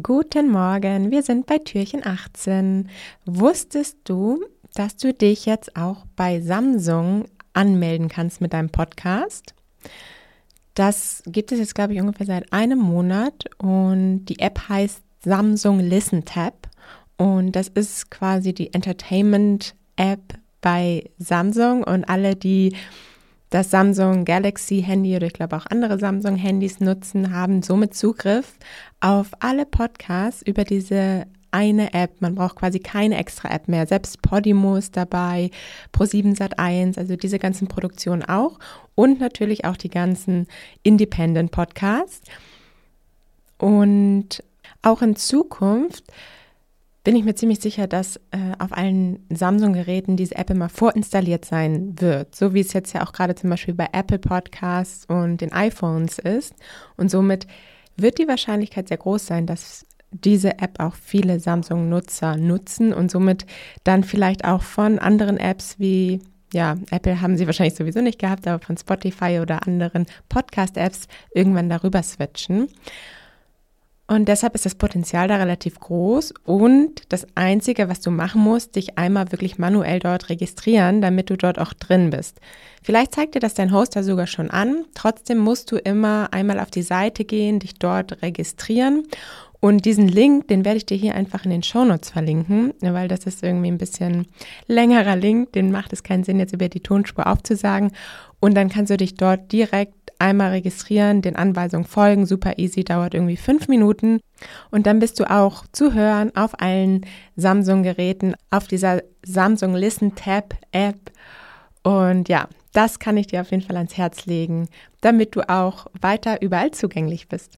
Guten Morgen, wir sind bei Türchen 18. Wusstest du, dass du dich jetzt auch bei Samsung anmelden kannst mit deinem Podcast? Das gibt es jetzt, glaube ich, ungefähr seit einem Monat und die App heißt Samsung Listen Tab und das ist quasi die Entertainment App bei Samsung und alle, die das Samsung Galaxy Handy oder ich glaube auch andere Samsung Handys nutzen, haben somit Zugriff auf alle Podcasts über diese eine App. Man braucht quasi keine extra App mehr. Selbst Podimo ist dabei, Pro7 Sat1, also diese ganzen Produktionen auch und natürlich auch die ganzen Independent Podcasts. Und auch in Zukunft bin ich mir ziemlich sicher, dass äh, auf allen Samsung-Geräten diese App immer vorinstalliert sein wird, so wie es jetzt ja auch gerade zum Beispiel bei Apple Podcasts und den iPhones ist. Und somit wird die Wahrscheinlichkeit sehr groß sein, dass diese App auch viele Samsung-Nutzer nutzen und somit dann vielleicht auch von anderen Apps wie ja, Apple haben sie wahrscheinlich sowieso nicht gehabt, aber von Spotify oder anderen Podcast-Apps irgendwann darüber switchen. Und deshalb ist das Potenzial da relativ groß. Und das Einzige, was du machen musst, dich einmal wirklich manuell dort registrieren, damit du dort auch drin bist. Vielleicht zeigt dir das dein Hoster sogar schon an. Trotzdem musst du immer einmal auf die Seite gehen, dich dort registrieren. Und diesen Link, den werde ich dir hier einfach in den Shownotes verlinken, weil das ist irgendwie ein bisschen längerer Link. Den macht es keinen Sinn, jetzt über die Tonspur aufzusagen. Und dann kannst du dich dort direkt einmal registrieren, den Anweisungen folgen, super easy, dauert irgendwie fünf Minuten. Und dann bist du auch zu hören auf allen Samsung-Geräten, auf dieser Samsung Listen Tab App. Und ja, das kann ich dir auf jeden Fall ans Herz legen, damit du auch weiter überall zugänglich bist.